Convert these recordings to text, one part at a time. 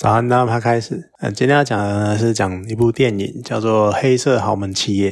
早安，大家开始。呃，今天要讲的呢是讲一部电影，叫做《黑色豪门企业》。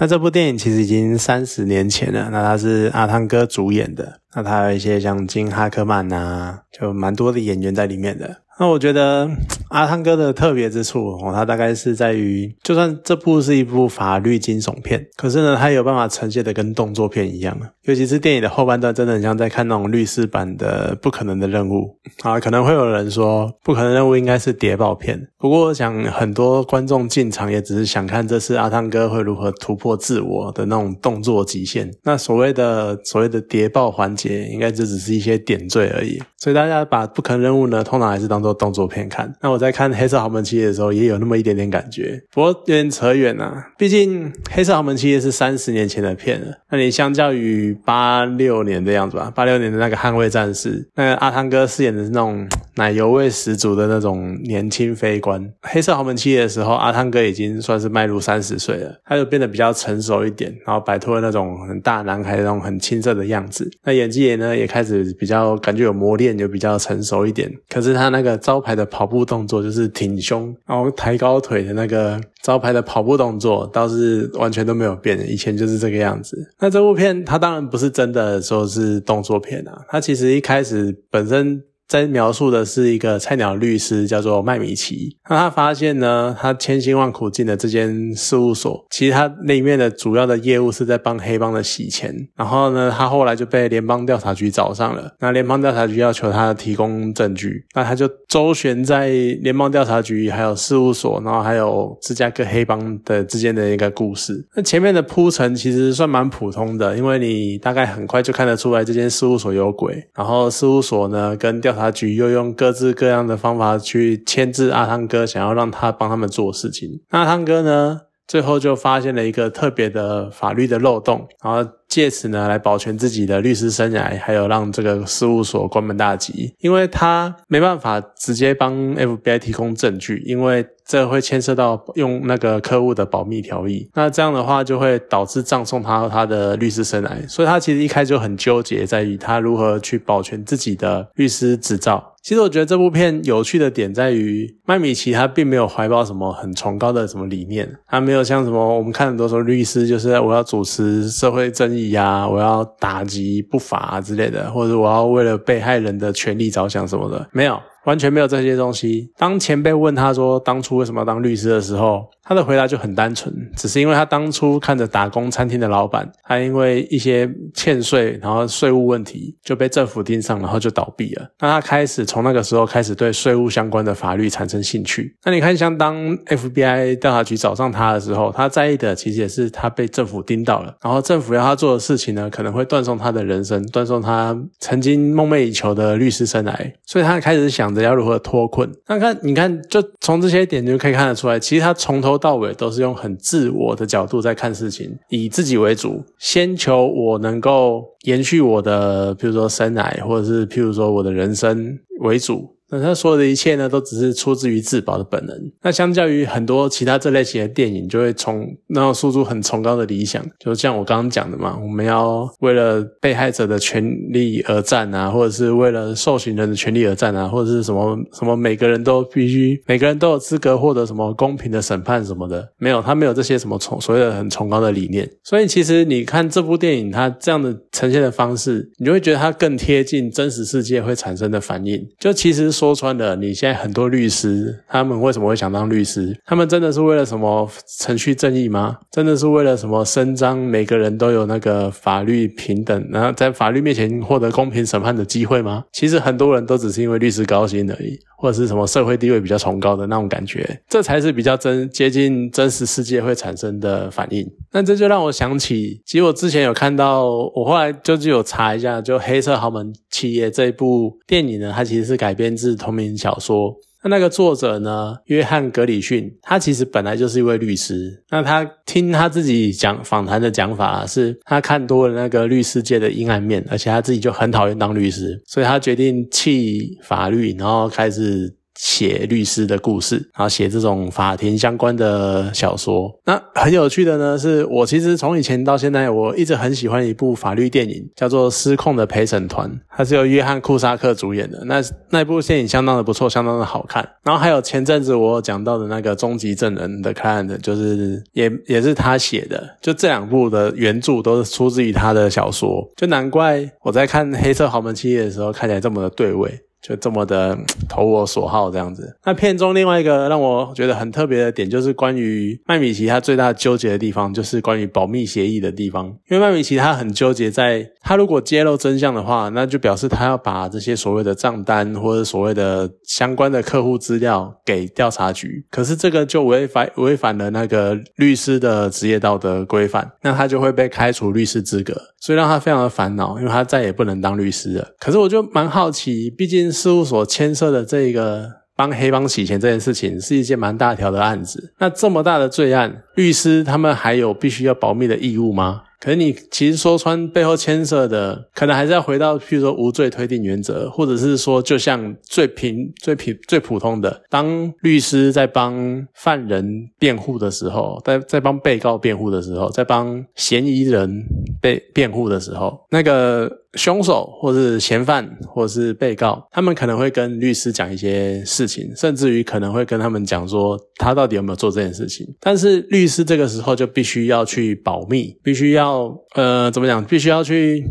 那这部电影其实已经三十年前了。那它是阿汤哥主演的。那他有一些像金哈克曼呐，就蛮多的演员在里面的。那我觉得阿汤哥的特别之处哦，他大概是在于，就算这部是一部法律惊悚片，可是呢，他有办法呈现的跟动作片一样。尤其是电影的后半段，真的很像在看那种律师版的《不可能的任务》啊。可能会有人说，《不可能任务》应该是谍报片。不过，我想很多观众进场也只是想看这次阿汤哥会如何突破自我的那种动作极限。那所谓的所谓的谍报环节，应该就只是一些点缀而已。所以大家把《不可能任务》呢，通常还是当做动作片看。那我在看《黑色豪门企业》的时候，也有那么一点点感觉。不过有点扯远了，毕竟《黑色豪门企业》是三十年前的片了。那你相较于八六年的样子吧，八六年的那个《捍卫战士》，那阿汤哥饰演的是那种奶油味十足的那种年轻飞官。《黑色豪门企业》的时候，阿汤哥已经算是迈入三十岁了，他就变得比较成熟一点，然后摆脱了那种很大男孩那种很青涩的样子。那演技也呢，也开始比较感觉有磨练。就比较成熟一点，可是他那个招牌的跑步动作，就是挺胸，然后抬高腿的那个招牌的跑步动作，倒是完全都没有变，以前就是这个样子。那这部片，它当然不是真的说是动作片啊，它其实一开始本身。在描述的是一个菜鸟律师，叫做麦米奇。那他发现呢，他千辛万苦进的这间事务所，其实他里面的主要的业务是在帮黑帮的洗钱。然后呢，他后来就被联邦调查局找上了。那联邦调查局要求他提供证据，那他就周旋在联邦调查局、还有事务所，然后还有芝加哥黑帮的之间的一个故事。那前面的铺陈其实算蛮普通的，因为你大概很快就看得出来这间事务所有鬼。然后事务所呢，跟调查局又用各自各样的方法去牵制阿汤哥，想要让他帮他们做事情。那阿汤哥呢，最后就发现了一个特别的法律的漏洞，然后借此呢来保全自己的律师生涯，还有让这个事务所关门大吉。因为他没办法直接帮 FBI 提供证据，因为这会牵涉到用那个客户的保密条例。那这样的话就会导致葬送他他的律师生涯。所以他其实一开始就很纠结，在于他如何去保全自己的律师执照。其实我觉得这部片有趣的点在于，麦米奇他并没有怀抱什么很崇高的什么理念，他没有像什么我们看很多时候律师就是我要主持社会正义呀，我要打击不法啊之类的，或者我要为了被害人的权利着想什么的，没有。完全没有这些东西。当前辈问他说当初为什么要当律师的时候，他的回答就很单纯，只是因为他当初看着打工餐厅的老板，他因为一些欠税，然后税务问题就被政府盯上，然后就倒闭了。那他开始从那个时候开始对税务相关的法律产生兴趣。那你看，像当 FBI 调查局找上他的时候，他在意的其实也是他被政府盯到了，然后政府要他做的事情呢，可能会断送他的人生，断送他曾经梦寐以求的律师生涯。所以他开始想。人要如何脱困？那看，你看，就从这些点就可以看得出来，其实他从头到尾都是用很自我的角度在看事情，以自己为主，先求我能够延续我的，比如说生来，或者是譬如说我的人生为主。那他所有的一切呢，都只是出自于自保的本能。那相较于很多其他这类型的电影，就会从那种输出很崇高的理想，就像我刚刚讲的嘛，我们要为了被害者的权利而战啊，或者是为了受刑人的权利而战啊，或者是什么什么每个人都必须，每个人都有资格获得什么公平的审判什么的，没有，他没有这些什么崇所谓的很崇高的理念。所以其实你看这部电影，它这样的呈现的方式，你就会觉得它更贴近真实世界会产生的反应。就其实。说穿了，你现在很多律师，他们为什么会想当律师？他们真的是为了什么程序正义吗？真的是为了什么伸张每个人都有那个法律平等，然后在法律面前获得公平审判的机会吗？其实很多人都只是因为律师高薪而已，或者是什么社会地位比较崇高的那种感觉，这才是比较真接近真实世界会产生的反应。那这就让我想起，其实我之前有看到，我后来就是有查一下，就《黑色豪门企业》这一部电影呢，它其实是改编自同名小说。那那个作者呢，约翰格里逊，他其实本来就是一位律师。那他听他自己讲访谈的讲法，是他看多了那个律师界的阴暗面，而且他自己就很讨厌当律师，所以他决定弃法律，然后开始。写律师的故事，然后写这种法庭相关的小说。那很有趣的呢，是我其实从以前到现在，我一直很喜欢一部法律电影，叫做《失控的陪审团》，它是由约翰库萨克主演的。那那部电影相当的不错，相当的好看。然后还有前阵子我讲到的那个《终极证人》的 client，就是也也是他写的。就这两部的原著都是出自于他的小说，就难怪我在看《黑色豪门企业》的时候看起来这么的对味。就这么的 投我所好这样子。那片中另外一个让我觉得很特别的点，就是关于麦米奇他最大纠结的地方，就是关于保密协议的地方。因为麦米奇他很纠结，在他如果揭露真相的话，那就表示他要把这些所谓的账单或者所谓的相关的客户资料给调查局。可是这个就违反违反了那个律师的职业道德规范，那他就会被开除律师资格，所以让他非常的烦恼，因为他再也不能当律师了。可是我就蛮好奇，毕竟。事务所牵涉的这个帮黑帮洗钱这件事情，是一件蛮大条的案子。那这么大的罪案，律师他们还有必须要保密的义务吗？可是你其实说穿背后牵涉的，可能还是要回到，譬如说无罪推定原则，或者是说，就像最平、最平、最普通的，当律师在帮犯人辩护的时候，在在帮被告辩护的时候，在帮嫌疑人被辩护的时候，那个凶手或是嫌犯或者是被告，他们可能会跟律师讲一些事情，甚至于可能会跟他们讲说他到底有没有做这件事情。但是律师这个时候就必须要去保密，必须要。呃，怎么讲？必须要去。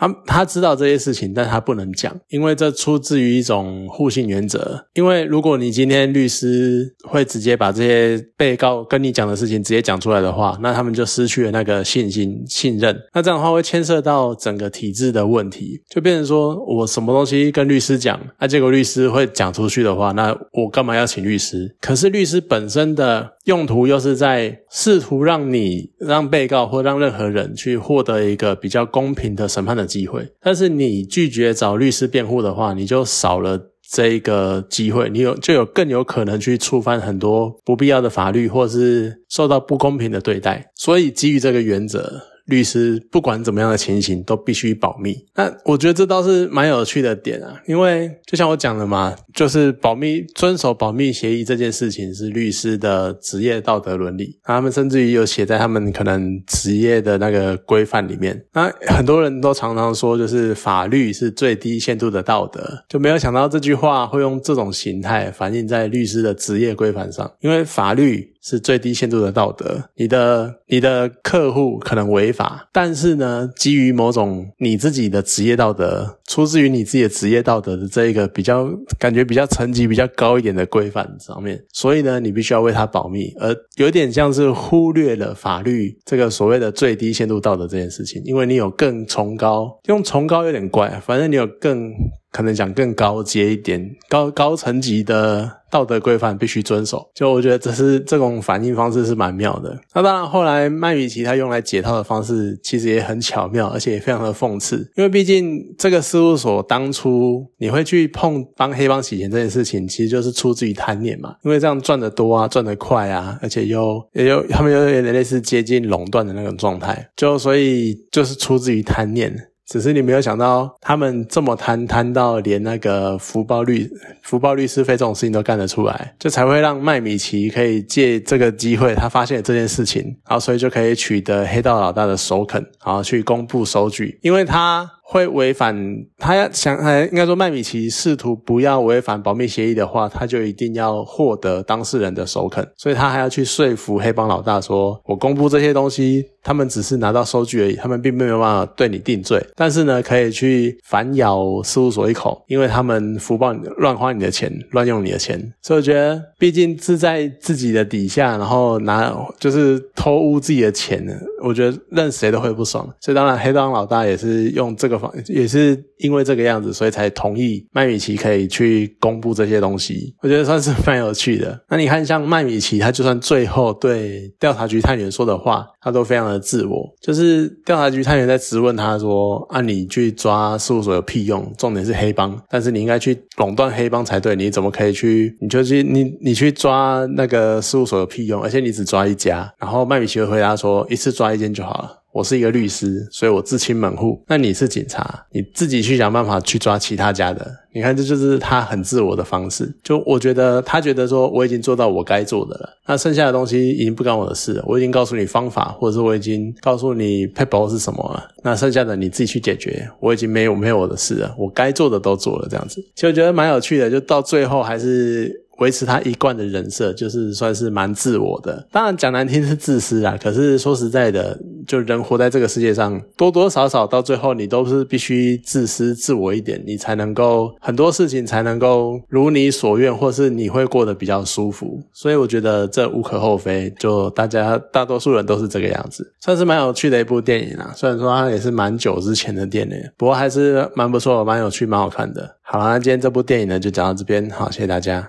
他他知道这些事情，但他不能讲，因为这出自于一种互信原则。因为如果你今天律师会直接把这些被告跟你讲的事情直接讲出来的话，那他们就失去了那个信心、信任。那这样的话会牵涉到整个体制的问题，就变成说我什么东西跟律师讲，那结果律师会讲出去的话，那我干嘛要请律师？可是律师本身的用途又是在试图让你让被告或让任何人去获得一个比较公平的审判的。机会，但是你拒绝找律师辩护的话，你就少了这一个机会，你有就有更有可能去触犯很多不必要的法律，或是受到不公平的对待。所以基于这个原则。律师不管怎么样的情形都必须保密。那我觉得这倒是蛮有趣的点啊，因为就像我讲的嘛，就是保密、遵守保密协议这件事情是律师的职业道德伦理。他们甚至于有写在他们可能职业的那个规范里面。那很多人都常常说，就是法律是最低限度的道德，就没有想到这句话会用这种形态反映在律师的职业规范上，因为法律。是最低限度的道德。你的你的客户可能违法，但是呢，基于某种你自己的职业道德，出自于你自己的职业道德的这一个比较感觉比较层级比较高一点的规范上面，所以呢，你必须要为他保密，而有点像是忽略了法律这个所谓的最低限度道德这件事情，因为你有更崇高，用崇高有点怪，反正你有更。可能讲更高阶一点、高高层级的道德规范必须遵守，就我觉得这是这种反应方式是蛮妙的。那当然，后来麦米奇他用来解套的方式其实也很巧妙，而且也非常的讽刺。因为毕竟这个事务所当初你会去碰帮黑帮洗钱这件事情，其实就是出自于贪念嘛，因为这样赚得多啊，赚得快啊，而且又也有他们有点类似接近垄断的那种状态，就所以就是出自于贪念。只是你没有想到，他们这么贪贪到连那个福报律福报律师费这种事情都干得出来，就才会让麦米奇可以借这个机会，他发现这件事情，然后所以就可以取得黑道老大的首肯，然后去公布收据，因为他。会违反他要想，应该说麦米奇试图不要违反保密协议的话，他就一定要获得当事人的首肯，所以他还要去说服黑帮老大说：“我公布这些东西，他们只是拿到收据而已，他们并没有办法对你定罪，但是呢，可以去反咬事务所一口，因为他们福报乱花你的钱，乱用你的钱。所以我觉得，毕竟是在自己的底下，然后拿就是偷污自己的钱呢，我觉得任谁都会不爽。所以当然，黑帮老大也是用这个。也是因为这个样子，所以才同意麦米奇可以去公布这些东西。我觉得算是蛮有趣的。那你看，像麦米奇，他就算最后对调查局探员说的话，他都非常的自我。就是调查局探员在质问他说：“啊，你去抓事务所有屁用？重点是黑帮，但是你应该去垄断黑帮才对。你怎么可以去？你就去你你去抓那个事务所有屁用？而且你只抓一家。”然后麦米奇会回答说：“一次抓一间就好了。”我是一个律师，所以我自清门户。那你是警察，你自己去想办法去抓其他家的。你看，这就是他很自我的方式。就我觉得，他觉得说我已经做到我该做的了，那剩下的东西已经不干我的事了。我已经告诉你方法，或者是我已经告诉你 paper 是什么了。那剩下的你自己去解决，我已经没有没有我的事了。我该做的都做了，这样子。其实我觉得蛮有趣的，就到最后还是。维持他一贯的人设，就是算是蛮自我的。当然讲难听是自私啊，可是说实在的，就人活在这个世界上，多多少少到最后，你都是必须自私自我一点，你才能够很多事情才能够如你所愿，或是你会过得比较舒服。所以我觉得这无可厚非，就大家大多数人都是这个样子，算是蛮有趣的一部电影啊。虽然说它也是蛮久之前的电影，不过还是蛮不错，蛮有趣，蛮好看的。好啦，那今天这部电影呢就讲到这边，好，谢谢大家。